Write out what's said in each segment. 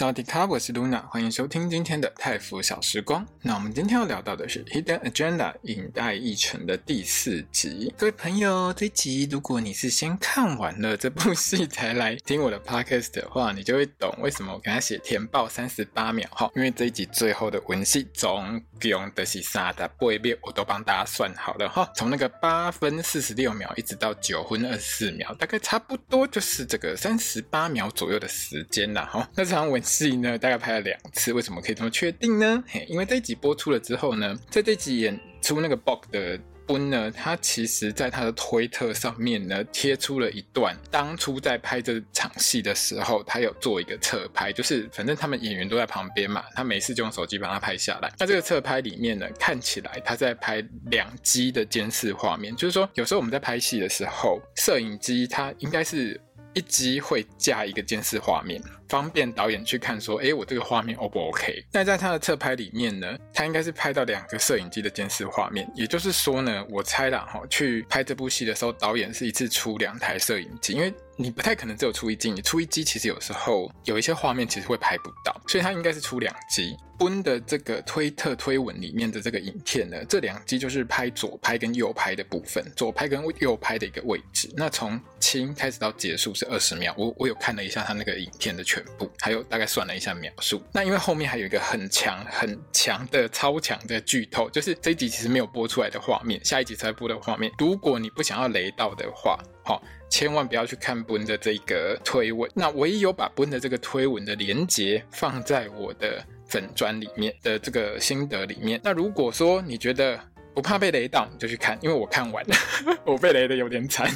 大家好，我是 Luna，欢迎收听今天的泰服小时光。那我们今天要聊到的是《Hidden Agenda》影带议程的第四集。各位朋友，这一集如果你是先看完了这部戏才来听我的 Podcast 的话，你就会懂为什么我给他写填报三十八秒哈。因为这一集最后的文戏总共的是三十八秒，我都帮大家算好了哈。从那个八分四十六秒一直到九分二十四秒，大概差不多就是这个三十八秒左右的时间啦哈。那这场文。戏呢，大概拍了两次，为什么可以这么确定呢？嘿，因为这一集播出了之后呢，在这集演出那个 Book 的 Boon 呢，他其实在他的推特上面呢贴出了一段，当初在拍这场戏的时候，他有做一个侧拍，就是反正他们演员都在旁边嘛，他没事就用手机把它拍下来。那这个侧拍里面呢，看起来他在拍两机的监视画面，就是说有时候我们在拍戏的时候，摄影机它应该是。一机会加一个监视画面，方便导演去看说，诶，我这个画面 O 不 OK？那在他的侧拍里面呢，他应该是拍到两个摄影机的监视画面，也就是说呢，我猜啦哈，去拍这部戏的时候，导演是一次出两台摄影机，因为你不太可能只有出一机，你出一机其实有时候有一些画面其实会拍不到，所以它应该是出两机。Boon 的这个推特推文里面的这个影片呢，这两机就是拍左拍跟右拍的部分，左拍跟右拍的一个位置。那从清开始到结束是二十秒，我我有看了一下他那个影片的全部，还有大概算了一下秒数。那因为后面还有一个很强很强的超强的剧透，就是这一集其实没有播出来的画面，下一集才播的画面。如果你不想要雷到的话，好，千万不要去看 Boon 的这个推文。那唯一有把 Boon 的这个推文的连接放在我的。粉砖里面的这个心得里面，那如果说你觉得不怕被雷到，你就去看，因为我看完了，我被雷的有点惨。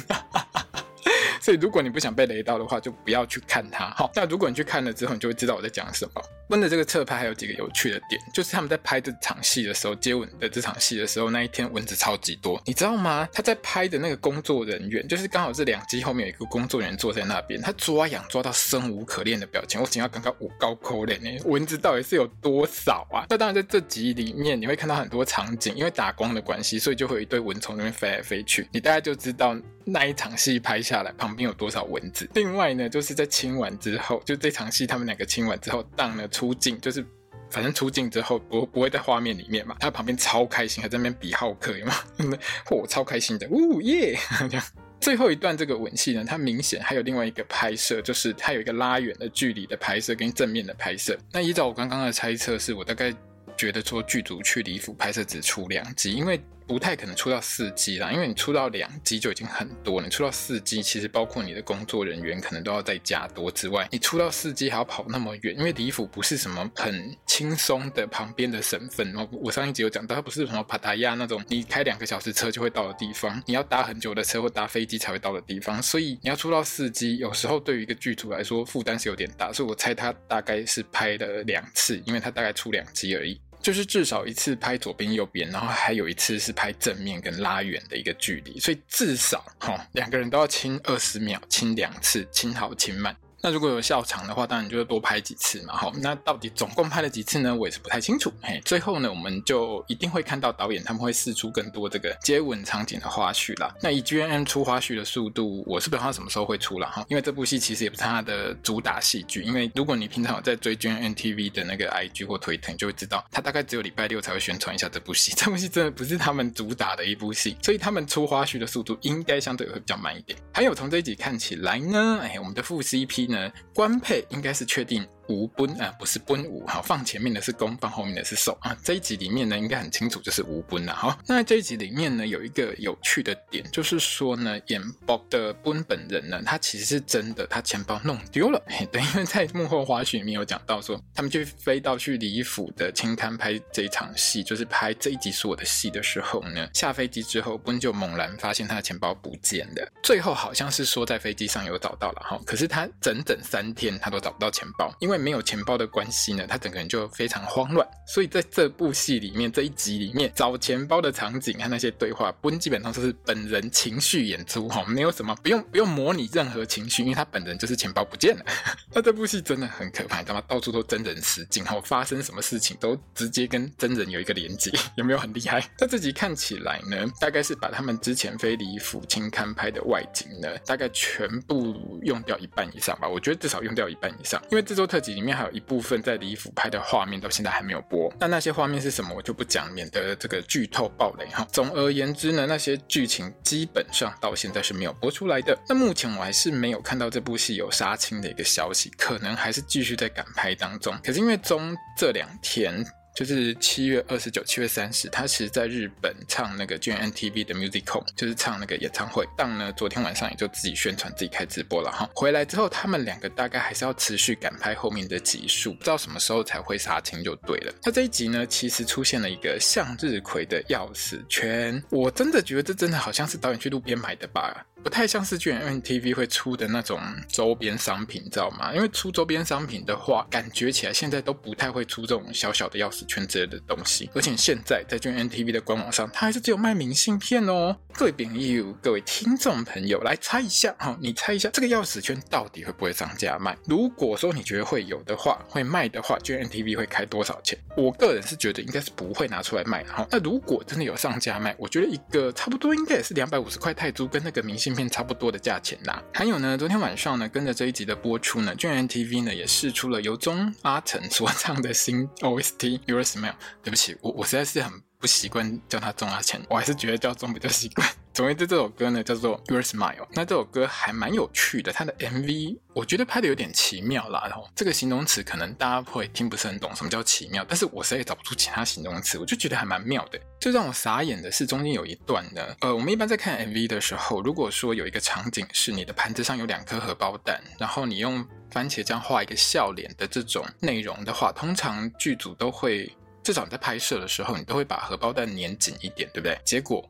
所以，如果你不想被雷到的话，就不要去看它。好，那如果你去看了之后，你就会知道我在讲什么。温的这个侧拍还有几个有趣的点，就是他们在拍这场戏的时候，接吻的这场戏的时候，那一天蚊子超级多，你知道吗？他在拍的那个工作人员，就是刚好这两机后面有一个工作人员坐在那边，他抓痒抓到生无可恋的表情。我想要刚刚五高抠脸呢，蚊子到底是有多少啊？那当然在这集里面你会看到很多场景，因为打光的关系，所以就会有一堆蚊虫那边飞来飞去，你大概就知道那一场戏拍下来旁边有多少蚊子。另外呢，就是在亲完之后，就这场戏他们两个亲完之后，当了出镜，就是反正出镜之后不不会在画面里面嘛，他旁边超开心，还在那边比浩克，有吗？嚯，超开心的，呜耶！这样最后一段这个吻戏呢，它明显还有另外一个拍摄，就是它有一个拉远的距离的拍摄跟正面的拍摄。那依照我刚刚的猜测，是我大概觉得说剧组去李府拍摄只出两集，因为。不太可能出到四 G 啦，因为你出到两 G 就已经很多了。你出到四 G，，其实包括你的工作人员可能都要再加多之外，你出到四 G 还要跑那么远，因为李府不是什么很轻松的旁边的省份。然后我上一集有讲到，它不是什么帕塔亚那种你开两个小时车就会到的地方，你要搭很久的车或搭飞机才会到的地方。所以你要出到四 G，，有时候对于一个剧组来说负担是有点大。所以我猜他大概是拍了两次，因为他大概出两集而已。就是至少一次拍左边右边，然后还有一次是拍正面跟拉远的一个距离，所以至少哈两个人都要亲二十秒，亲两次，亲好亲慢。那如果有笑场的话，当然就多拍几次嘛。好，那到底总共拍了几次呢？我也是不太清楚。嘿，最后呢，我们就一定会看到导演他们会释出更多这个接吻场景的花絮啦。那以 GMM 出花絮的速度，我是不知道他什么时候会出了哈。因为这部戏其实也不是他的主打戏剧。因为如果你平常有在追 GMM TV 的那个 IG 或推特，你就会知道他大概只有礼拜六才会宣传一下这部戏。这部戏真的不是他们主打的一部戏，所以他们出花絮的速度应该相对会比较慢一点。还有从这一集看起来呢，哎，我们的副 CP 呢，官配应该是确定。吴奔啊，不是奔吴，哈，放前面的是攻，放后面的是受啊。这一集里面呢，应该很清楚就是吴奔了。哈，那这一集里面呢，有一个有趣的点，就是说呢，演 Bob 的奔本人呢，他其实是真的，他钱包弄丢了。对，因为在幕后花絮里面有讲到说，他们就飞到去李府的青滩拍这一场戏，就是拍这一集是我的戏的时候呢，下飞机之后，奔就猛然发现他的钱包不见了。最后好像是说在飞机上有找到了哈，可是他整整三天他都找不到钱包，因为。为没有钱包的关系呢，他整个人就非常慌乱。所以在这部戏里面这一集里面找钱包的场景和那些对话，不基本上都是本人情绪演出哈，没有什么不用不用模拟任何情绪，因为他本人就是钱包不见了。那这部戏真的很可怕，你知道吗？到处都真人实景，然后发生什么事情都直接跟真人有一个连接，有没有很厉害？那这集看起来呢，大概是把他们之前飞离府轻勘拍的外景呢，大概全部用掉一半以上吧。我觉得至少用掉一半以上，因为这周特里面还有一部分在李府拍的画面到现在还没有播。那那些画面是什么，我就不讲，免得这个剧透暴雷哈。总而言之呢，那些剧情基本上到现在是没有播出来的。那目前我还是没有看到这部戏有杀青的一个消息，可能还是继续在赶拍当中。可是因为中这两天。就是七月二十九、七月三十，他其实在日本唱那个 GMMTV 的 Musical，就是唱那个演唱会。当呢，昨天晚上也就自己宣传、自己开直播了哈。回来之后，他们两个大概还是要持续赶拍后面的集数，不知道什么时候才会杀青就对了。那这一集呢，其实出现了一个向日葵的钥匙圈，我真的觉得这真的好像是导演去路边买的吧。不太像是 GMMTV 会出的那种周边商品，你知道吗？因为出周边商品的话，感觉起来现在都不太会出这种小小的钥匙圈之类的东西。而且现在在 GMMTV 的官网上，它还是只有卖明信片哦。各位朋友，各位听众朋友，来猜一下哈，你猜一下这个钥匙圈到底会不会涨价卖？如果说你觉得会有的话，会卖的话 gntv 会开多少钱？我个人是觉得应该是不会拿出来卖哈。那如果真的有上架卖，我觉得一个差不多应该也是两百五十块泰铢，跟那个明信片差不多的价钱啦。还有呢，昨天晚上呢，跟着这一集的播出呢 gntv 呢也试出了由钟阿成所唱的新 OST《Smile》。对不起，我我实在是很不习惯叫他钟阿钱，我还是觉得叫钟比较习惯。总之，这首歌呢叫做《Your Smile》，那这首歌还蛮有趣的，它的 MV 我觉得拍的有点奇妙啦。然后这个形容词可能大家会听不是很懂，什么叫奇妙？但是我实在也找不出其他形容词，我就觉得还蛮妙的。最让我傻眼的是中间有一段呢，呃，我们一般在看 MV 的时候，如果说有一个场景是你的盘子上有两颗荷包蛋，然后你用番茄酱画一个笑脸的这种内容的话，通常剧组都会至少你在拍摄的时候，你都会把荷包蛋粘紧一点，对不对？结果。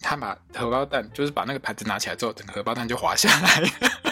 他把荷包蛋，就是把那个盘子拿起来之后，整个荷包蛋就滑下来。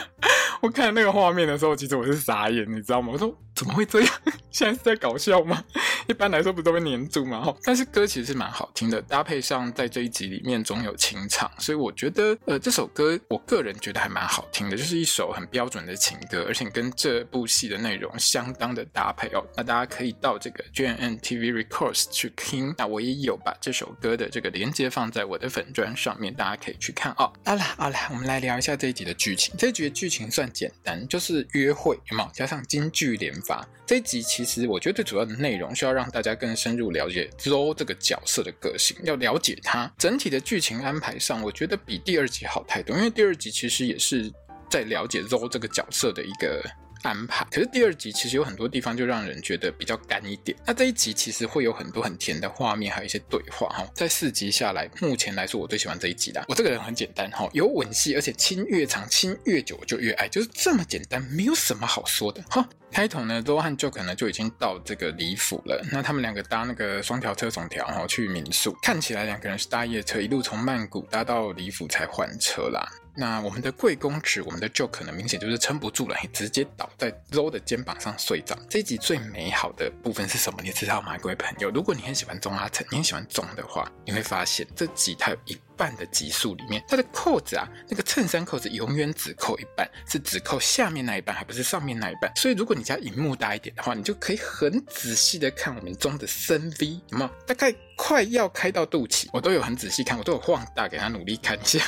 我看那个画面的时候，其实我是傻眼，你知道吗？我说怎么会这样？现在是在搞笑吗？一般来说不都会黏住吗？但是歌其实是蛮好听的，搭配上在这一集里面总有清唱，所以我觉得呃这首歌我个人觉得还蛮好听的，就是一首很标准的情歌，而且跟这部戏的内容相当的搭配哦。那大家可以到这个 GMMTV Records 去听，那我也有把这首歌的这个连接放在我的粉专上面，大家可以去看哦。好了好了，我们来聊一下这一集的剧情。这一集的剧情算。简单就是约会，有没有加上京剧连发？这一集其实我觉得最主要的内容是要让大家更深入了解 Zoe 这个角色的个性，要了解他整体的剧情安排上，我觉得比第二集好太多。因为第二集其实也是在了解 Zoe 这个角色的一个。安排，可是第二集其实有很多地方就让人觉得比较干一点。那这一集其实会有很多很甜的画面，还有一些对话哈。在四集下来，目前来说我最喜欢这一集啦。我这个人很简单哈，有吻戏，而且亲越长亲越久就越爱，就是这么简单，没有什么好说的哈。开头呢周和 Joke 呢就已经到这个李府了。那他们两个搭那个双条车总条然后去民宿，看起来两个人是搭夜车，一路从曼谷搭到李府才换车啦。那我们的贵公子，我们的 Joe 可能明显就是撑不住了，直接倒在周的肩膀上睡着。这一集最美好的部分是什么？你知道吗，各位朋友？如果你很喜欢钟阿成，你很喜欢钟的话，你会发现这集它有一半的级数里面，它的扣子啊，那个衬衫扣子永远只扣一半，是只扣下面那一半，还不是上面那一半。所以如果你家荧幕大一点的话，你就可以很仔细的看我们装的深 V，有没有？大概快要开到肚脐，我都有很仔细看，我都有放大给他努力看一下。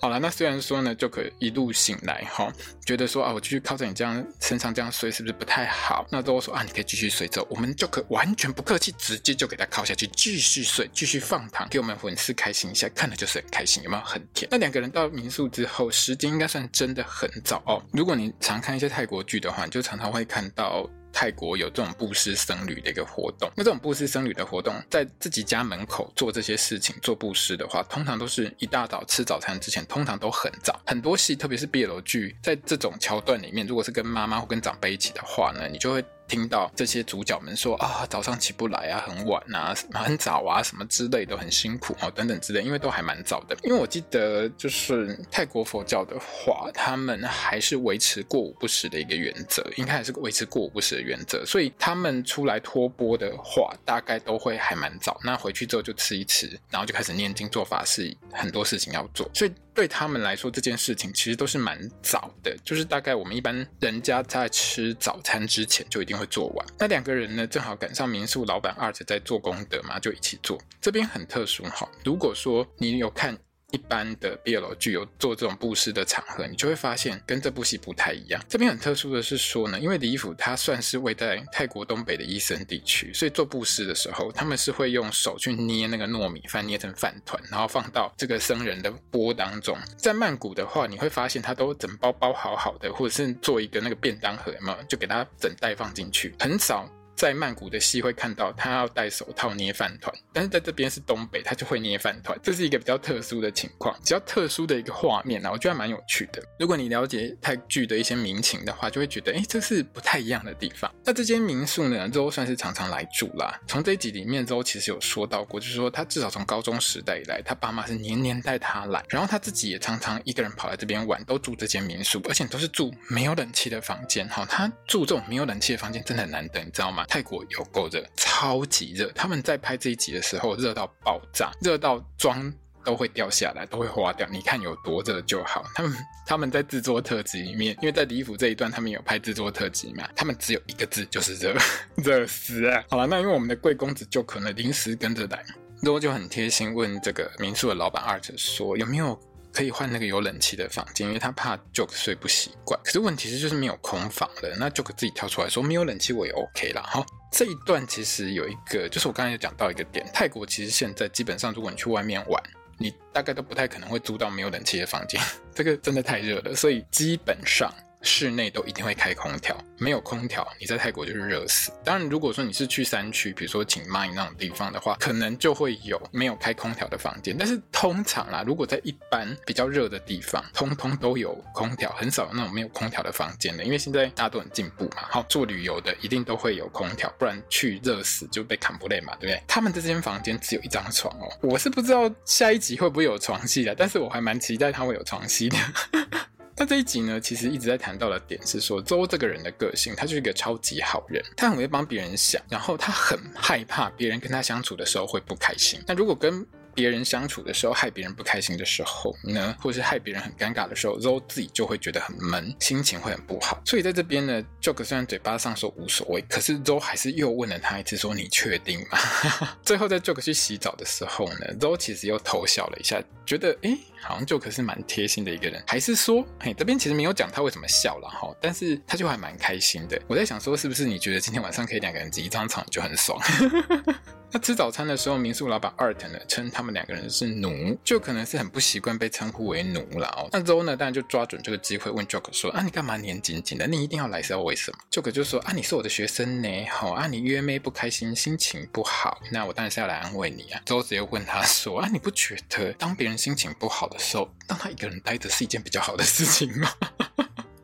好了，那虽然说呢，就可以一路醒来哈，觉得说啊，我继续靠在你这样身上这样睡是不是不太好？那都说啊，你可以继续睡着，我们就可完全不客气，直接就给他靠下去，继续睡，继续放糖，给我们粉丝开心一下，看了就是很开心，有没有很甜？那两个人到民宿之后，时间应该算真的很早哦。如果你常看一些泰国剧的话，你就常常会看到。泰国有这种布施僧侣的一个活动，那这种布施僧侣的活动，在自己家门口做这些事情，做布施的话，通常都是一大早吃早餐之前，通常都很早。很多戏，特别是 BL 剧，在这种桥段里面，如果是跟妈妈或跟长辈一起的话呢，你就会。听到这些主角们说啊，早上起不来啊，很晚啊，很早啊，什么之类的，很辛苦哦，等等之类，因为都还蛮早的。因为我记得就是泰国佛教的话，他们还是维持过午不食的一个原则，应该还是维持过午不食的原则，所以他们出来托钵的话，大概都会还蛮早。那回去之后就吃一吃，然后就开始念经做法事，很多事情要做，所以。对他们来说，这件事情其实都是蛮早的，就是大概我们一般人家在吃早餐之前就一定会做完。那两个人呢，正好赶上民宿老板 Art 在做功德嘛，就一起做。这边很特殊哈，如果说你有看。一般的 BL 剧有做这种布施的场合，你就会发现跟这部戏不太一样。这边很特殊的是说呢，因为李府他算是位在泰国东北的伊森地区，所以做布施的时候，他们是会用手去捏那个糯米饭，捏成饭团，然后放到这个僧人的钵当中。在曼谷的话，你会发现他都整包包好好的，或者是做一个那个便当盒嘛，就给他整袋放进去，很少。在曼谷的戏会看到他要戴手套捏饭团，但是在这边是东北，他就会捏饭团，这是一个比较特殊的情况，比较特殊的一个画面啊，我觉得还蛮有趣的。如果你了解泰剧的一些民情的话，就会觉得，哎，这是不太一样的地方。那这间民宿呢，周算是常常来住啦。从这一集里面，周其实有说到过，就是说他至少从高中时代以来，他爸妈是年年带他来，然后他自己也常常一个人跑来这边玩，都住这间民宿，而且都是住没有冷气的房间。哈，他住这种没有冷气的房间真的很难得，你知道吗？泰国有够热，超级热。他们在拍这一集的时候，热到爆炸，热到妆都会掉下来，都会花掉。你看有多热就好。他们他们在制作特辑里面，因为在李府这一段，他们有拍制作特辑嘛，他们只有一个字，就是热，热死啊！好了，那因为我们的贵公子就可能临时跟着来，然后就很贴心问这个民宿的老板 Art 说有没有。可以换那个有冷气的房间，因为他怕 Joke 睡不习惯。可是问题是就是没有空房了，那 Joke 自己跳出来说没有冷气我也 OK 啦。好，这一段其实有一个，就是我刚才有讲到一个点，泰国其实现在基本上如果你去外面玩，你大概都不太可能会租到没有冷气的房间，这个真的太热了，所以基本上。室内都一定会开空调，没有空调，你在泰国就是热死。当然，如果说你是去山区，比如说清迈那种地方的话，可能就会有没有开空调的房间。但是通常啦，如果在一般比较热的地方，通通都有空调，很少有那种没有空调的房间的。因为现在大家都很进步嘛，好，做旅游的一定都会有空调，不然去热死就被砍不累嘛，对不对？他们这间房间只有一张床哦，我是不知道下一集会不会有床戏的，但是我还蛮期待他会有床戏的。那这一集呢，其实一直在谈到的点是说，周这个人的个性，他就是一个超级好人，他很会帮别人想，然后他很害怕别人跟他相处的时候会不开心。那如果跟别人相处的时候，害别人不开心的时候呢，或是害别人很尴尬的时候，Zoe 自己就会觉得很闷，心情会很不好。所以在这边呢，Joke 虽然嘴巴上说无所谓，可是 Zoe 还是又问了他一次，说你确定吗？最后在 Joke 去洗澡的时候呢，Zoe 其实又偷笑了一下，觉得诶，好像 Joke 是蛮贴心的一个人，还是说，嘿，这边其实没有讲他为什么笑了哈，但是他就还蛮开心的。我在想说，是不是你觉得今天晚上可以两个人挤一张床就很爽？那吃早餐的时候，民宿老板 Art 呢称他们两个人是奴，就可能是很不习惯被称呼为奴了哦。那 Zoe 呢，当然就抓准这个机会问 Joker 说：“啊，你干嘛黏紧紧的？你一定要来是要为什么？”Joker 就说：“啊，你是我的学生呢，好啊，你约妹不开心，心情不好，那我当然是要来安慰你啊。”Zoe 直接问他说：“啊，你不觉得当别人心情不好的时候，让他一个人待着是一件比较好的事情吗？”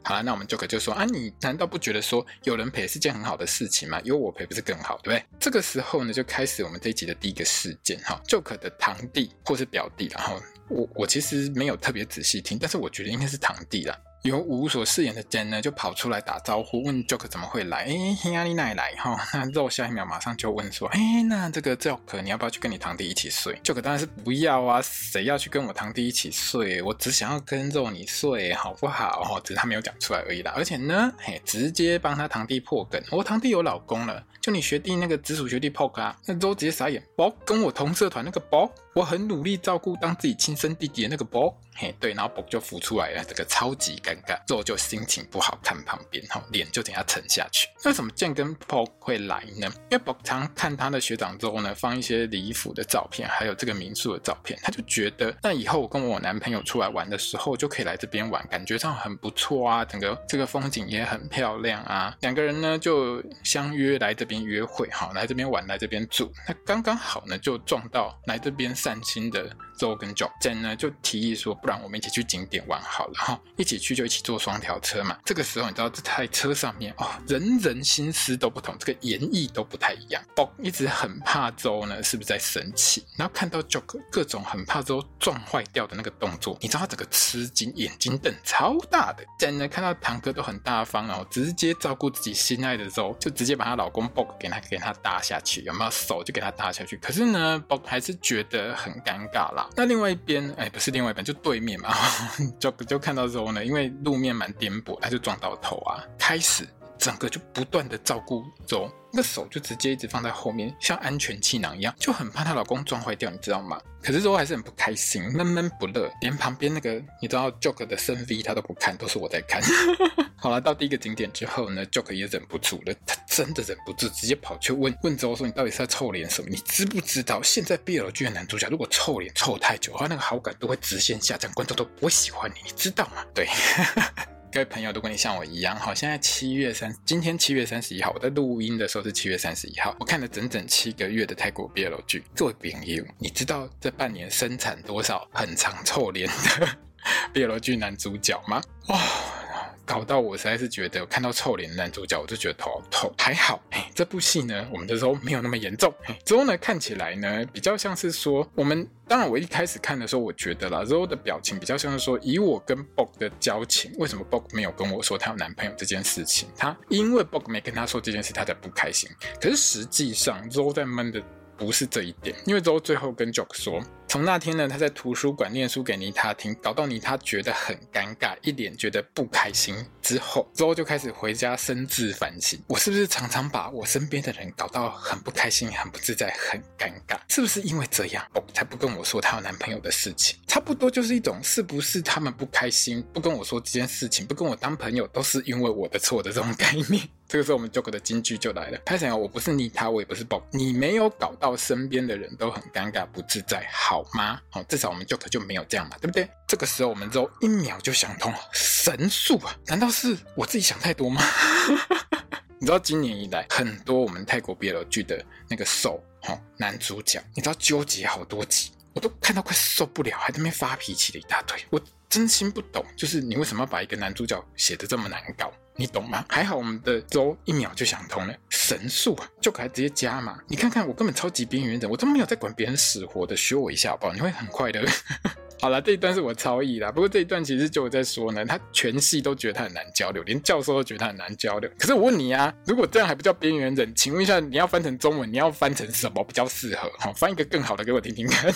好了，那我们就可就说啊，你难道不觉得说有人陪是件很好的事情吗？有我陪不是更好，对不对？这个时候呢，就开始我们这一集的第一个事件哈，Joke 的堂弟或是表弟，然后我我其实没有特别仔细听，但是我觉得应该是堂弟啦。由吴所饰演的 Jen 呢，就跑出来打招呼，问 Joke 怎么会来？哎，黑压力哪里来？哈，那 Zoe 下一秒马上就问说，哎，那这个 Joke 你要不要去跟你堂弟一起睡？Joke 当然是不要啊，谁要去跟我堂弟一起睡？我只想要跟 Zoe 你睡，好不好？哈，只是他没有讲出来而已啦。而且呢，嘿，直接帮他堂弟破梗，我堂弟有老公了，就你学弟那个直属学弟 Poke 啊，那肉直接傻眼，包跟我同社团那个包，我很努力照顾当自己亲生弟弟的那个包。嘿，对，然后 Book 就浮出来了，这个超级尴尬，之后就心情不好，看旁边，哈，脸就等下沉下去。为什么建跟 Book 会来呢？因为 Book 常看他的学长之后呢，放一些礼服的照片，还有这个民宿的照片，他就觉得，那以后我跟我男朋友出来玩的时候，就可以来这边玩，感觉上很不错啊，整个这个风景也很漂亮啊。两个人呢就相约来这边约会，好，来这边玩，来这边住，那刚刚好呢，就撞到来这边散心的周跟 Jock Jen 呢就提议说，不然我们一起去景点玩好了哈，一起去就一起坐双条车嘛。这个时候你知道这台车上面哦，人人心思都不同，这个演绎都不太一样。Bob 一直很怕周呢是不是在生气，然后看到 Joe 各种很怕周撞坏掉的那个动作，你知道他整个吃惊，眼睛瞪超大的。Jen 呢看到堂哥都很大方，然后直接照顾自己心爱的周就直接把她老公 Bob 给他给他搭下去，有没有手就给他搭下去。可是呢，Bob 还是觉得很尴尬啦。那另外一边，哎，不是另外一边，就对面嘛，就就看到之后呢，因为路面蛮颠簸，他就撞到头啊，开始整个就不断的照顾周，那个手就直接一直放在后面，像安全气囊一样，就很怕她老公撞坏掉，你知道吗？可是周还是很不开心，闷闷不乐，连旁边那个你知道 Jock 的深 V 他都不看，都是我在看。好了，到第一个景点之后呢，Jock 也忍不住了，他真的忍不住，直接跑去问问周说：“你到底是在臭脸什么？你知不知道现在 BL 剧的男主角如果臭脸臭太久的话，那个好感度会直线下降，观众都不会喜欢你，你知道吗？”对。各位朋友，如果你像我一样，好，现在七月三，今天七月三十一号，我在录音的时候是七月三十一号，我看了整整七个月的泰国 BL 剧。做朋友，你知道这半年生产多少很长臭脸的 BL 剧男主角吗？哇！搞到我实在是觉得，看到臭脸男主角，我就觉得头好痛。还好，哎，这部戏呢，我们的 Zoe 没有那么严重。哎，Zoe 呢，看起来呢，比较像是说，我们当然我一开始看的时候，我觉得啦，Zoe 的表情比较像是说，以我跟 Bob 的交情，为什么 Bob 没有跟我说他有男朋友这件事情？他因为 Bob 没跟他说这件事，他才不开心。可是实际上，Zoe 在闷的不是这一点，因为 Zoe 最后跟 Jock 说。从那天呢，他在图书馆念书给妮塔听，搞到妮塔觉得很尴尬，一脸觉得不开心。之后，之后就开始回家深自反省：我是不是常常把我身边的人搞到很不开心、很不自在、很尴尬？是不是因为这样，哦才不跟我说她有男朋友的事情？差不多就是一种是不是他们不开心，不跟我说这件事情，不跟我当朋友，都是因为我的错的这种概念。这个时候，我们 Joker 的金句就来了：他想要我不是妮塔，我也不是 Bob，你没有搞到身边的人都很尴尬、不自在，好。好吗？好，至少我们 Joker 就没有这样嘛，对不对？这个时候我们就一秒就想通了，神速啊！难道是我自己想太多吗？你知道今年以来很多我们泰国 BL 剧的那个受哈男主角，你知道纠结好多集，我都看到快受不了，还在那边发脾气的一大堆。我真心不懂，就是你为什么要把一个男主角写的这么难搞？你懂吗？还好我们的周一秒就想通了，神速啊，就可以直接加嘛。你看看我根本超级边缘人，我都没有在管别人死活的，学我一下好不好？你会很快的。好了，这一段是我超译啦。不过这一段其实就我在说呢，他全系都觉得他很难交流，连教授都觉得他很难交流。可是我问你啊，如果这样还不叫边缘人，请问一下，你要翻成中文，你要翻成什么比较适合？好，翻一个更好的给我听听看。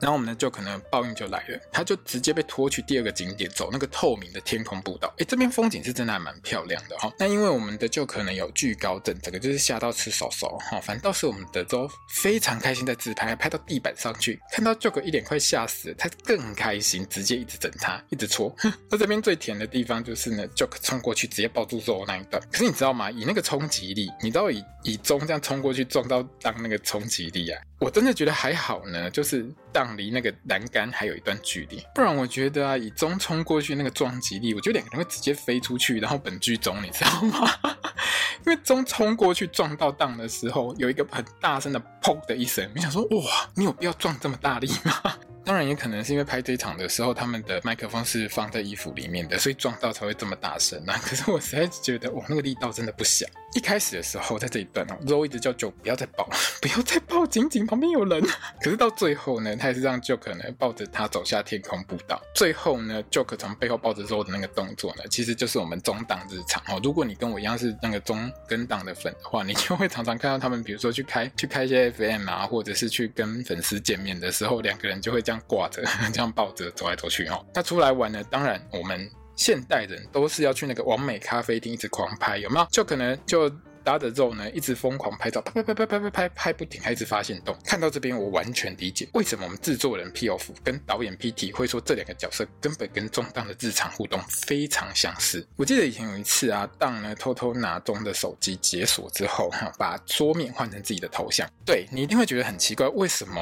然后我们呢，就可能报应就来了，他就直接被拖去第二个景点，走那个透明的天空步道。哎，这边风景是真的还蛮漂亮的哈。那因为我们的就可能有惧高症，整个就是吓到吃手手哈。反倒是我们的都非常开心在自拍，拍到地板上去，看到 Jock 一脸快吓死了，他更开心，直接一直整他，一直戳。那这边最甜的地方就是呢，Jock 冲过去直接抱住肉那一段。可是你知道吗？以那个冲击力，你知道以以中这样冲过去撞到当那个冲击力啊，我真的觉得还好呢，就是荡离那个栏杆还有一段距离，不然我觉得啊，以中冲过去那个撞击力，我觉得两个人会直接飞出去，然后本剧中，你知道吗？因为中冲过去撞到荡的时候，有一个很大声的砰的一声，你想说哇，你有必要撞这么大力吗？当然也可能是因为拍这一场的时候，他们的麦克风是放在衣服里面的，所以撞到才会这么大声啊。可是我实在是觉得，哇，那个力道真的不小。一开始的时候，在这一段哦，Zoe 一直叫 Jock 不要再抱，不要再抱，紧紧旁边有人。可是到最后呢，他还是让 Jock 可能抱着他走下天空步道。最后呢，Jock 从背后抱着 Zoe 的那个动作呢，其实就是我们中档日常哦。如果你跟我一样是那个中跟档的粉的话，你就会常常看到他们，比如说去开去开一些 FM 啊，或者是去跟粉丝见面的时候，两个人就会这样挂着，这样抱着走来走去哦。那出来玩呢，当然我们。现代人都是要去那个完美咖啡厅一直狂拍，有没有？就可能就搭着肉呢，一直疯狂拍照，拍拍拍拍拍拍拍不停，还一直发现动。看到这边，我完全理解为什么我们制作人 P.O.F 跟导演 P.T 会说这两个角色根本跟中档的日常互动非常相似。我记得以前有一次啊，档呢偷偷拿中的手机解锁之后，把桌面换成自己的头像。对，你一定会觉得很奇怪，为什么？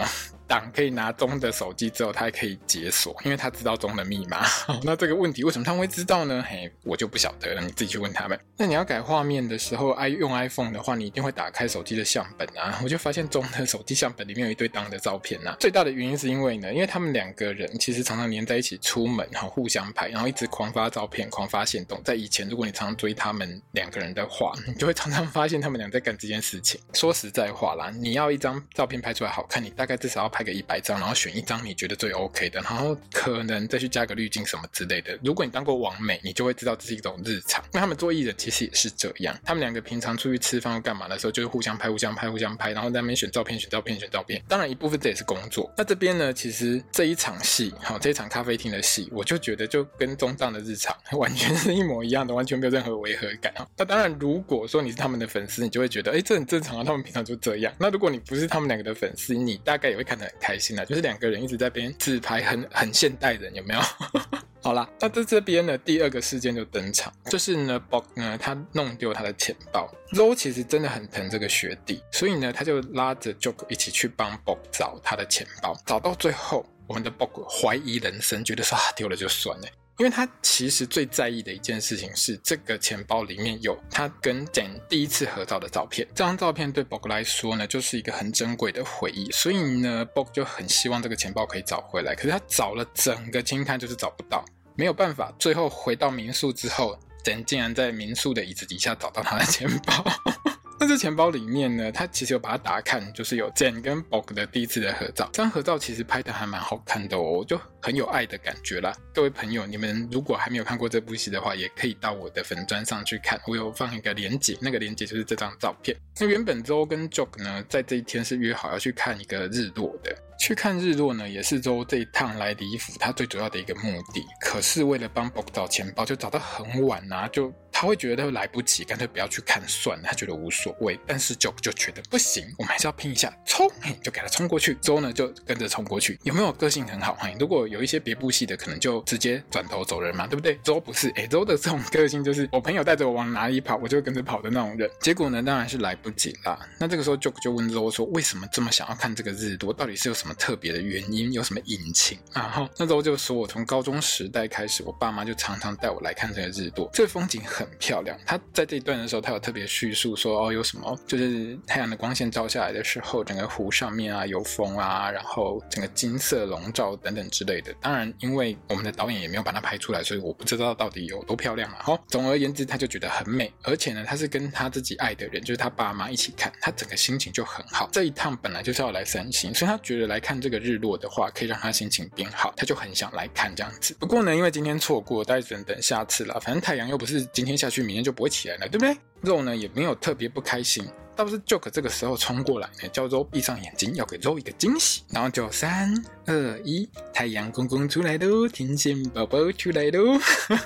档可以拿中的手机之后，他还可以解锁，因为他知道中的密码。那这个问题为什么他会知道呢？嘿，我就不晓得了，你自己去问他们。那你要改画面的时候，爱用 iPhone 的话，你一定会打开手机的相本啊。我就发现中的手机相本里面有一堆当的照片啊。最大的原因是因为呢，因为他们两个人其实常常黏在一起出门，然后互相拍，然后一直狂发照片、狂发限动。在以前，如果你常常追他们两个人的话，你就会常常发现他们俩在干这件事情。说实在话啦，你要一张照片拍出来好看，你大概至少要拍拍个一百张，然后选一张你觉得最 OK 的，然后可能再去加个滤镜什么之类的。如果你当过网美，你就会知道这是一种日常。那他们做艺人其实也是这样，他们两个平常出去吃饭或干嘛的时候，就是互相拍、互相拍、互相拍，然后在那边选照片、选照片、选照片。当然一部分这也是工作。那这边呢，其实这一场戏，好，这一场咖啡厅的戏，我就觉得就跟中档的日常完全是一模一样的，完全没有任何违和感。那当然，如果说你是他们的粉丝，你就会觉得，哎，这很正常啊，他们平常就这样。那如果你不是他们两个的粉丝，你大概也会看得很开心啊，就是两个人一直在边自拍很，很很现代人，有没有？好啦，那在这边呢，第二个事件就登场，就是呢，Bob 呢，他弄丢他的钱包。Zoe 其实真的很疼这个学弟，所以呢，他就拉着 Joke 一起去帮 Bob 找他的钱包。找到最后，我们的 Bob 怀疑人生，觉得说啊，丢了就算了。因为他其实最在意的一件事情是，这个钱包里面有他跟 Jane 第一次合照的照片。这张照片对 Bob 来说呢，就是一个很珍贵的回忆。所以呢，Bob 就很希望这个钱包可以找回来。可是他找了整个金滩，就是找不到，没有办法。最后回到民宿之后，Jane 竟然在民宿的椅子底下找到他的钱包。那这钱包里面呢，他其实有把它打开，就是有 Jane 跟 Bob 的第一次的合照。这张合照其实拍的还蛮好看的哦，就很有爱的感觉啦。各位朋友，你们如果还没有看过这部戏的话，也可以到我的粉砖上去看，我有放一个连结，那个连结就是这张照片。那原本 Joe 跟 Jock 呢，在这一天是约好要去看一个日落的。去看日落呢，也是周这一趟来李府他最主要的一个目的。可是为了帮 Bob 找钱包，就找到很晚啊，就。他会觉得来不及，干脆不要去看算了。他觉得无所谓，但是 Jock 就觉得不行，我们还是要拼一下，冲！就给他冲过去。Zoe 呢就跟着冲过去。有没有个性很好？嘿，如果有一些别部戏的，可能就直接转头走人嘛，对不对？Zoe 不是，哎，Zoe 的这种个性就是我朋友带着我往哪里跑，我就跟着跑的那种人。结果呢，当然是来不及啦。那这个时候 Jock 就问 Zoe 说：“为什么这么想要看这个日落？到底是有什么特别的原因？有什么隐情？”然后那时候就说：“我从高中时代开始，我爸妈就常常带我来看这个日落，这风景很漂亮。”他在这一段的时候，他有特别叙述说，哦，有什么，就是太阳的光线照下来的时候，整个湖上面啊有风啊，然后整个金色笼罩等等之类的。当然，因为我们的导演也没有把它拍出来，所以我不知道到底有多漂亮嘛。好，总而言之，他就觉得很美，而且呢，他是跟他自己爱的人，就是他爸妈一起看，他整个心情就很好。这一趟本来就是要来三星，所以他觉得来看这个日落的话，可以让他心情变好，他就很想来看这样子。不过呢，因为今天错过，大家只能等下次了。反正太阳又不是今天下去，明天就不会起。来了，对不对？肉呢也没有特别不开心，倒是 Joke 这个时候冲过来，叫肉闭上眼睛，要给肉一个惊喜。然后就三二一，太阳公公出来喽，天线宝宝出来喽。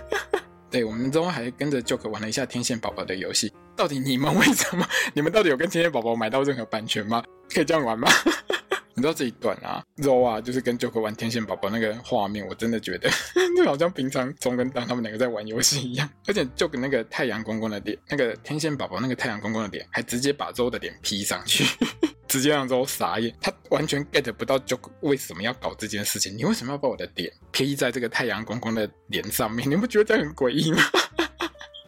对，我们之后还跟着 Joke 玩了一下天线宝宝的游戏。到底你们为什么？你们到底有跟天线宝宝买到任何版权吗？可以这样玩吗？你知道这一段啊，Zoe 啊，就是跟 Joker 玩天线宝宝那个画面，我真的觉得 就好像平常中跟当他们两个在玩游戏一样。而且 Joker 那个太阳公公的脸，那个天线宝宝那个太阳公公的脸，还直接把 Zoe 的脸 P 上去，直接让 Zoe 傻眼。他完全 get 不到 Joker 为什么要搞这件事情。你为什么要把我的脸 P 在这个太阳公公的脸上面？你不觉得这很诡异吗？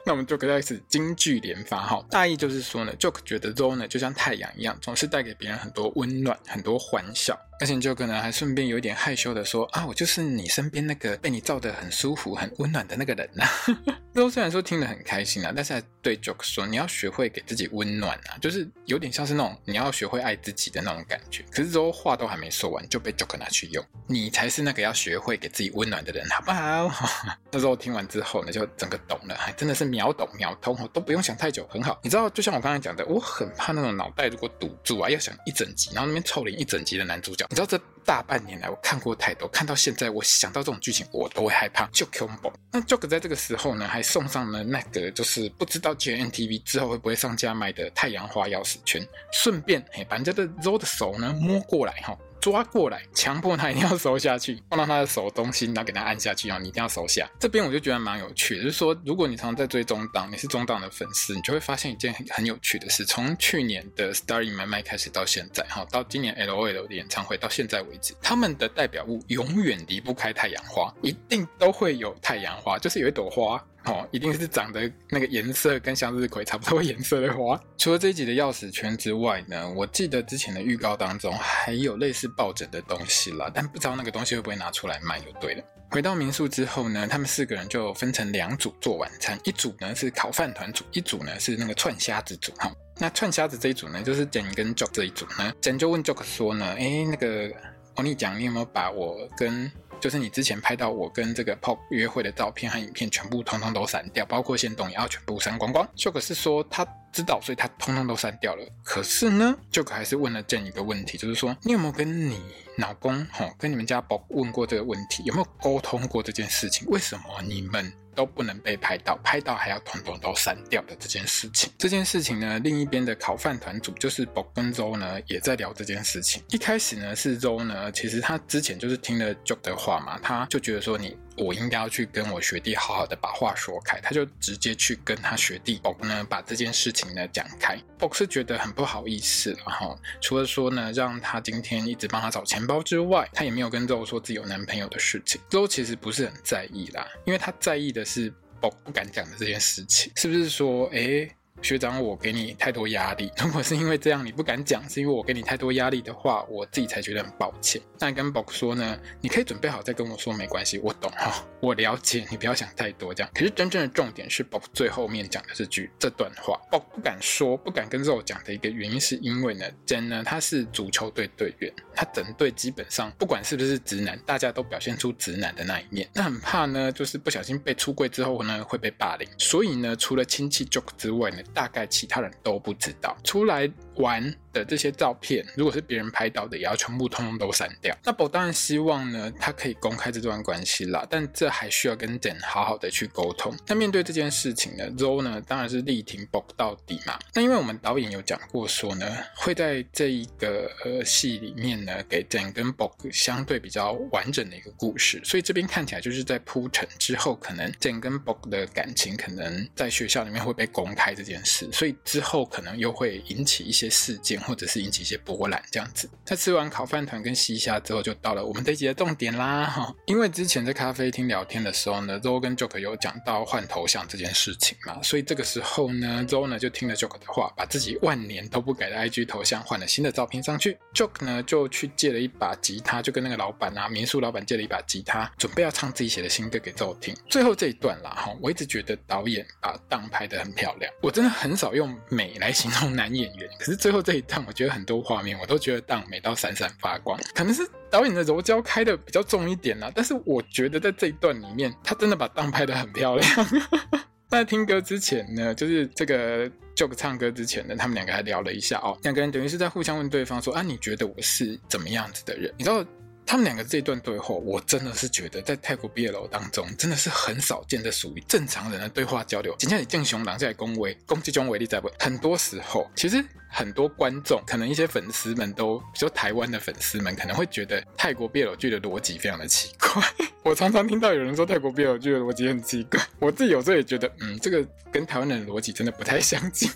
那我们就开始金句连发哈，大意就是说呢，Joke 觉得 Zoe 呢就像太阳一样，总是带给别人很多温暖，很多欢笑。而且就可能还顺便有点害羞的说啊，我就是你身边那个被你照得很舒服、很温暖的那个人呐。Zoe 虽然说听得很开心啊，但是还对 Joker 说，你要学会给自己温暖啊，就是有点像是那种你要学会爱自己的那种感觉。可是之后话都还没说完就被 Joker 拿去用，你才是那个要学会给自己温暖的人，好不好？那时候听完之后呢，就整个懂了，还真的是秒懂秒通，都不用想太久，很好。你知道，就像我刚才讲的，我很怕那种脑袋如果堵住啊，要想一整集，然后那边臭脸一整集的男主角。你知道这大半年来我看过太多，看到现在我想到这种剧情我都会害怕，就恐怖。那 Joker 在这个时候呢，还送上了那个就是不知道 JNTV 之后会不会上架卖的太阳花钥匙圈，顺便嘿把人家的肉的手呢摸过来哈。抓过来，强迫他一定要收下去，放到他的手中心，然后给他按下去，啊你一定要收下。这边我就觉得蛮有趣的，就是说，如果你常常在追中档，你是中档的粉丝，你就会发现一件很很有趣的事：从去年的 Star in My Mind 开始到现在，哈，到今年 LOL 的演唱会到现在为止，他们的代表物永远离不开太阳花，一定都会有太阳花，就是有一朵花。哦，一定是长得那个颜色跟向日葵差不多颜色的花。除了这一集的钥匙圈之外呢，我记得之前的预告当中还有类似抱枕的东西啦，但不知道那个东西会不会拿出来卖就对了。回到民宿之后呢，他们四个人就分成两组做晚餐，一组呢是烤饭团组，一组呢是那个串虾子组。哈，那串虾子这一组呢，就是 Jen 跟 Jock 这一组呢，Jen 就问 Jock 说呢，诶，那个欧尼酱，你有没有把我跟就是你之前拍到我跟这个 Pop 约会的照片和影片，全部通通都删掉，包括线动也要全部删光光。秀可是说他知道，所以他通通都删掉了。可是呢秀可还是问了这样一个问题，就是说你有没有跟你老公，吼，跟你们家 Pop 问过这个问题，有没有沟通过这件事情？为什么你们？都不能被拍到，拍到还要统统都删掉的这件事情。这件事情呢，另一边的烤饭团组就是 Bob 跟 Zoe 呢，也在聊这件事情。一开始呢，是 Zoe 呢，其实他之前就是听了 Joke 的话嘛，他就觉得说你。我应该要去跟我学弟好好的把话说开，他就直接去跟他学弟 Bob 呢把这件事情呢讲开。Bob 是觉得很不好意思，然后除了说呢让他今天一直帮他找钱包之外，他也没有跟 Zoe 说自己有男朋友的事情。Zoe 其实不是很在意啦，因为他在意的是 Bob 不敢讲的这件事情，是不是说，诶学长，我给你太多压力。如果是因为这样你不敢讲，是因为我给你太多压力的话，我自己才觉得很抱歉。那跟 Bob 说呢，你可以准备好再跟我说，没关系，我懂哈，我了解，你不要想太多这样。可是真正的重点是 Bob 最后面讲的这句这段话，Bob 不敢说，不敢跟 Zoe 讲的一个原因，是因为呢，Jen 呢他是足球队队员，他整队基本上不管是不是直男，大家都表现出直男的那一面。那很怕呢，就是不小心被出柜之后呢会被霸凌，所以呢，除了亲戚 Jock 之外呢。大概其他人都不知道，出来玩的这些照片，如果是别人拍到的，也要全部通通都删掉。那 b 当然希望呢，他可以公开这段关系啦，但这还需要跟 Den 好好的去沟通。那面对这件事情呢，Zoe 呢当然是力挺 Bob 到底嘛。那因为我们导演有讲过说呢，会在这一个呃戏里面呢，给 Den 跟 Bob 相对比较完整的一个故事，所以这边看起来就是在铺陈之后，可能 Den 跟 Bob 的感情可能在学校里面会被公开这件事，所以之后可能又会引起一些些事件。或者是引起一些波澜这样子。在吃完烤饭团跟西虾之后，就到了我们这一集的重点啦哈。因为之前在咖啡厅聊天的时候呢，Zo 跟 Jock 有讲到换头像这件事情嘛，所以这个时候呢，Zo 呢就听了 Jock 的话，把自己万年都不改的 IG 头像换了新的照片上去。Jock 呢就去借了一把吉他，就跟那个老板啊，民宿老板借了一把吉他，准备要唱自己写的新歌给 Zoe 听。最后这一段啦哈，我一直觉得导演把档拍得很漂亮，我真的很少用美来形容男演员，可是最后这一段。我觉得很多画面我都觉得当美到闪闪发光，可能是导演的柔焦开的比较重一点啦。但是我觉得在这一段里面，他真的把当拍得很漂亮。在听歌之前呢，就是这个 Joke 唱歌之前呢，他们两个还聊了一下哦，两个人等于是在互相问对方说啊，你觉得我是怎么样子的人？你知道？他们两个这段对话，我真的是觉得在泰国 BL 当中，真的是很少见的属于正常人的对话交流。今天你见熊狼在恭维，攻击中维力在不？很多时候，其实很多观众，可能一些粉丝们都，比如台湾的粉丝们，可能会觉得泰国 BL 剧的逻辑非常的奇怪。我常常听到有人说泰国 BL 剧的逻辑很奇怪，我自己有时候也觉得，嗯，这个跟台湾人的逻辑真的不太相近。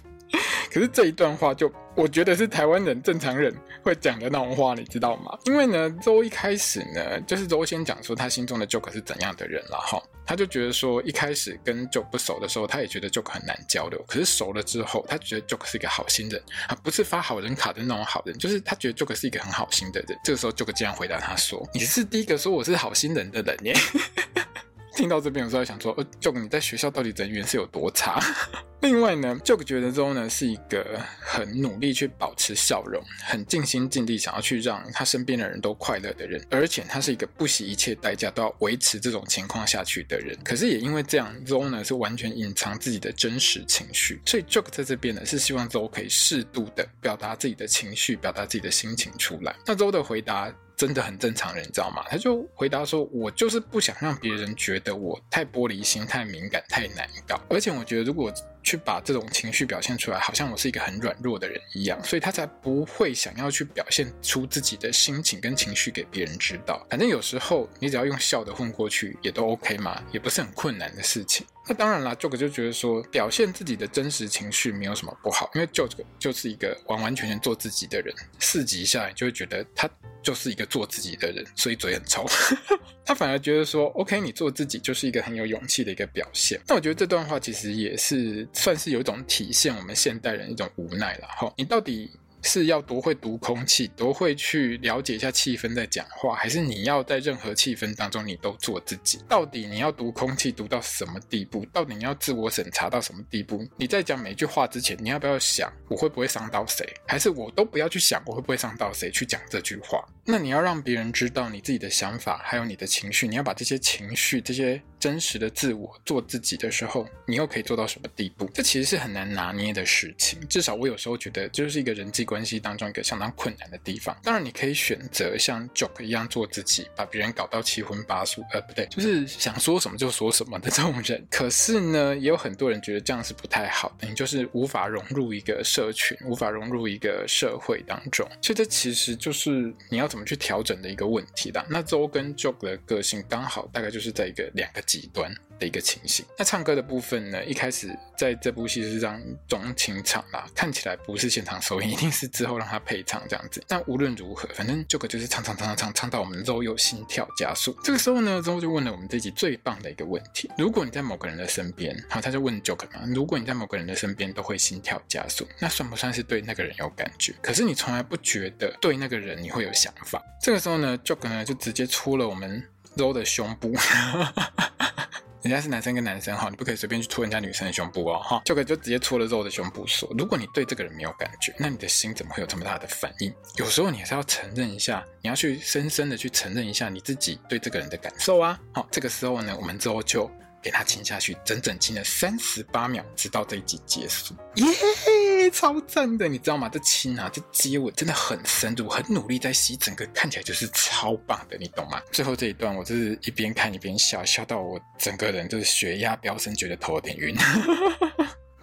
可是这一段话就我觉得是台湾人正常人会讲的那种话，你知道吗？因为呢，周一开始呢，就是周先讲说他心中的 Joke 是怎样的人了哈，他就觉得说一开始跟 Joke 不熟的时候，他也觉得 Joke 很难交流。可是熟了之后，他觉得 Joke 是一个好心人啊，不是发好人卡的那种好人，就是他觉得 Joke 是一个很好心的人。这个时候 Joke 竟然回答他说：“你是第一个说我是好心人的人耶。” 听到这边，有时候想说，呃，Jock 你在学校到底人缘是有多差？另外呢，Jock 觉得 Zoe 呢是一个很努力去保持笑容，很尽心尽力想要去让他身边的人都快乐的人，而且他是一个不惜一切代价都要维持这种情况下去的人。可是也因为这样，Zoe 呢是完全隐藏自己的真实情绪，所以 Jock 在这边呢是希望 Zoe 可以适度的表达自己的情绪，表达自己的心情出来。那 Zoe 的回答。真的很正常人，你知道吗？他就回答说：“我就是不想让别人觉得我太玻璃心、太敏感、太难搞。而且我觉得，如果去把这种情绪表现出来，好像我是一个很软弱的人一样，所以他才不会想要去表现出自己的心情跟情绪给别人知道。反正有时候你只要用笑的混过去，也都 OK 嘛，也不是很困难的事情。那当然啦，Joke 就觉得说表现自己的真实情绪没有什么不好，因为 Joke 就是一个完完全全做自己的人。四集下来就会觉得他就是一个做自己的人，所以嘴很臭。他反而觉得说，OK，你做自己就是一个很有勇气的一个表现。那我觉得这段话其实也是算是有一种体现我们现代人一种无奈了哈。你到底？是要多会读空气，多会去了解一下气氛在讲话，还是你要在任何气氛当中你都做自己？到底你要读空气读到什么地步？到底你要自我审查到什么地步？你在讲每一句话之前，你要不要想我会不会伤到谁？还是我都不要去想我会不会伤到谁去讲这句话？那你要让别人知道你自己的想法，还有你的情绪，你要把这些情绪、这些真实的自我做自己的时候，你又可以做到什么地步？这其实是很难拿捏的事情。至少我有时候觉得，就是一个人际关系当中一个相当困难的地方。当然，你可以选择像 Joke 一样做自己，把别人搞到七荤八素，呃，不对，就是想说什么就说什么的这种人。可是呢，也有很多人觉得这样是不太好的，你就是无法融入一个社群，无法融入一个社会当中。所以这其实就是你要怎么去调整的一个问题啦。那周跟 Joke 的个性刚好大概就是在一个两个极端的一个情形。那唱歌的部分呢，一开始在这部戏是让钟情唱啦，看起来不是现场收音，一定是之后让他配唱这样子。但无论如何，反正 Joke 就是唱唱唱唱唱，唱到我们周又心跳加速。这个时候呢，周就问了我们这集最棒的一个问题：如果你在某个人的身边，好，他就问 Joke 嘛，如果你在某个人的身边都会心跳加速，那算不算是对那个人有感觉？可是你从来不觉得对那个人你会有想法。这个时候呢，Joke 呢就直接戳了我们 Zoe 的胸部。人家是男生跟男生哈，你不可以随便去戳人家女生的胸部哦哈。就可以就直接戳了肉的胸部，说：如果你对这个人没有感觉，那你的心怎么会有这么大的反应？有时候你还是要承认一下，你要去深深的去承认一下你自己对这个人的感受啊。好，这个时候呢，我们之后就。给他亲下去，整整亲了三十八秒，直到这一集结束，耶、yeah，超赞的，你知道吗？这亲啊，这接吻真的很深入，很努力在吸，整个看起来就是超棒的，你懂吗？最后这一段，我就是一边看一边笑，笑到我整个人就是血压飙升，觉得头有点晕。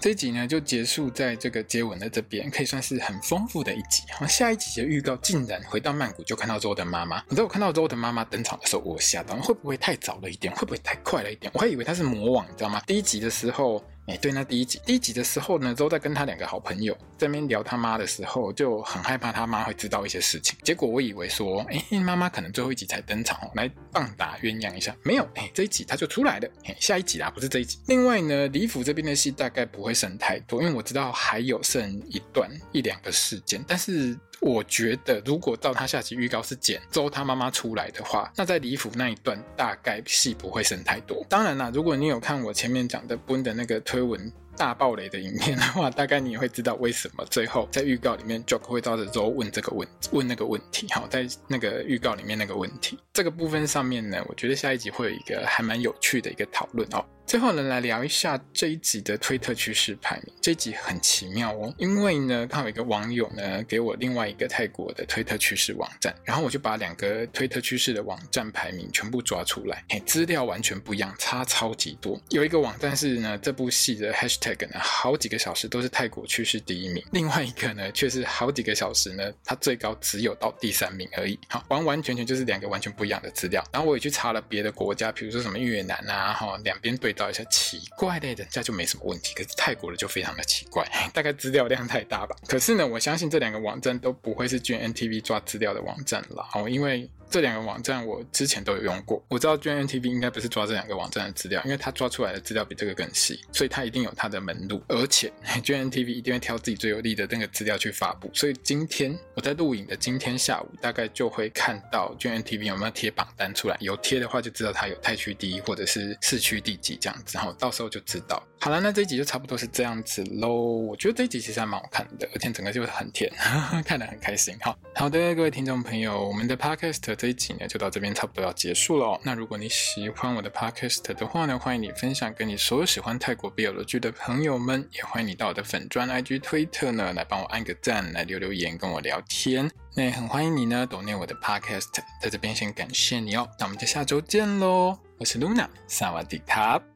这集呢就结束在这个接吻的这边，可以算是很丰富的一集。好，下一集的预告竟然回到曼谷就看到周的妈妈。你知道我看到周的妈妈登场的时候，我吓到，会不会太早了一点？会不会太快了一点？我还以为她是魔王，你知道吗？第一集的时候。哎，对，那第一集，第一集的时候呢，都在跟他两个好朋友在那边聊他妈的时候，就很害怕他妈会知道一些事情。结果我以为说，哎，妈妈可能最后一集才登场哦，来棒打鸳鸯一下，没有，哎，这一集他就出来了。哎，下一集啦，不是这一集。另外呢，李府这边的戏大概不会剩太多，因为我知道还有剩一段一两个事件，但是。我觉得，如果到他下集预告是剪周他妈妈出来的话，那在李府那一段大概戏不会剩太多。当然啦，如果你有看我前面讲的 Boon 的那个推文大爆雷的影片的话，大概你也会知道为什么最后在预告里面 Joke 会照着周问这个问问那个问题。好，在那个预告里面那个问题，这个部分上面呢，我觉得下一集会有一个还蛮有趣的一个讨论哦。最后呢，来聊一下这一集的推特趋势排名。这一集很奇妙哦，因为呢，看有一个网友呢给我另外一个泰国的推特趋势网站，然后我就把两个推特趋势的网站排名全部抓出来，嘿，资料完全不一样，差超级多。有一个网站是呢，这部戏的 hashtag 呢，好几个小时都是泰国趋势第一名；另外一个呢，却是好几个小时呢，它最高只有到第三名而已。好，完完全全就是两个完全不一样的资料。然后我也去查了别的国家，比如说什么越南啊，哈，两边对。找一下奇怪的，人家就没什么问题，可是泰国的就非常的奇怪，大概资料量太大吧。可是呢，我相信这两个网站都不会是 GNTV 抓资料的网站了哦，因为。这两个网站我之前都有用过，我知道 GNTV 应该不是抓这两个网站的资料，因为他抓出来的资料比这个更细，所以他一定有他的门路，而且 GNTV 一定会挑自己最有利的那个资料去发布。所以今天我在录影的今天下午，大概就会看到 GNTV 有没有贴榜单出来，有贴的话就知道它有泰区第一或者是市区第几这样子，然后到时候就知道。好了，那这一集就差不多是这样子喽。我觉得这一集其实还蛮好看的，而且整个就是很甜，呵 呵看得很开心。好，好的，各位听众朋友，我们的 Podcast。这一集呢，就到这边差不多要结束了哦。那如果你喜欢我的 podcast 的话呢，欢迎你分享给你所有喜欢泰国 BL 剧的朋友们，也欢迎你到我的粉钻 IG 推特呢，来帮我按个赞，来留留言跟我聊天。那也很欢迎你呢，懂念我的 podcast，在这边先感谢你哦。那我们就下周见喽，我是 Luna，萨瓦迪卡。